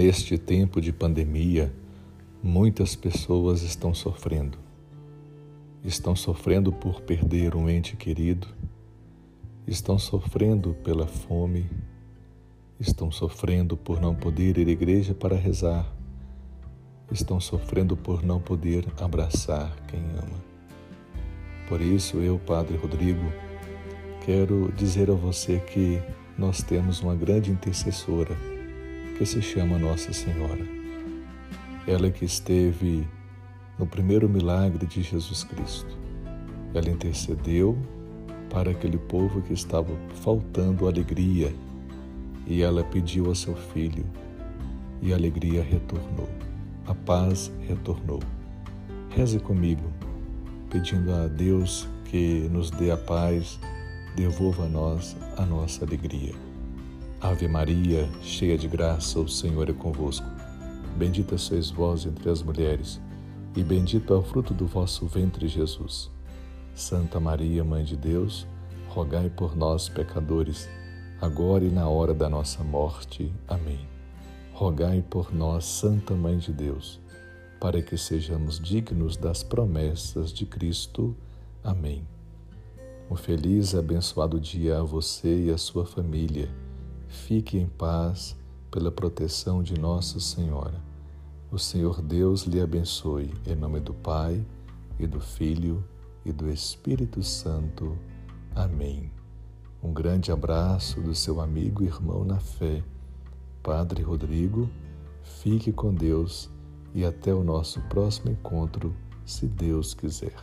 Neste tempo de pandemia, muitas pessoas estão sofrendo. Estão sofrendo por perder um ente querido, estão sofrendo pela fome, estão sofrendo por não poder ir à igreja para rezar, estão sofrendo por não poder abraçar quem ama. Por isso, eu, Padre Rodrigo, quero dizer a você que nós temos uma grande intercessora que se chama Nossa Senhora. Ela que esteve no primeiro milagre de Jesus Cristo. Ela intercedeu para aquele povo que estava faltando alegria e ela pediu ao seu filho e a alegria retornou, a paz retornou. Reze comigo, pedindo a Deus que nos dê a paz, devolva a nós a nossa alegria. Ave Maria, cheia de graça, o Senhor é convosco. Bendita sois vós entre as mulheres, e bendito é o fruto do vosso ventre, Jesus. Santa Maria, Mãe de Deus, rogai por nós, pecadores, agora e na hora da nossa morte. Amém. Rogai por nós, Santa Mãe de Deus, para que sejamos dignos das promessas de Cristo. Amém. Um feliz e abençoado dia a você e a sua família Fique em paz pela proteção de Nossa Senhora. O Senhor Deus lhe abençoe. Em nome do Pai, e do Filho, e do Espírito Santo. Amém. Um grande abraço do seu amigo e irmão na fé, Padre Rodrigo. Fique com Deus e até o nosso próximo encontro, se Deus quiser.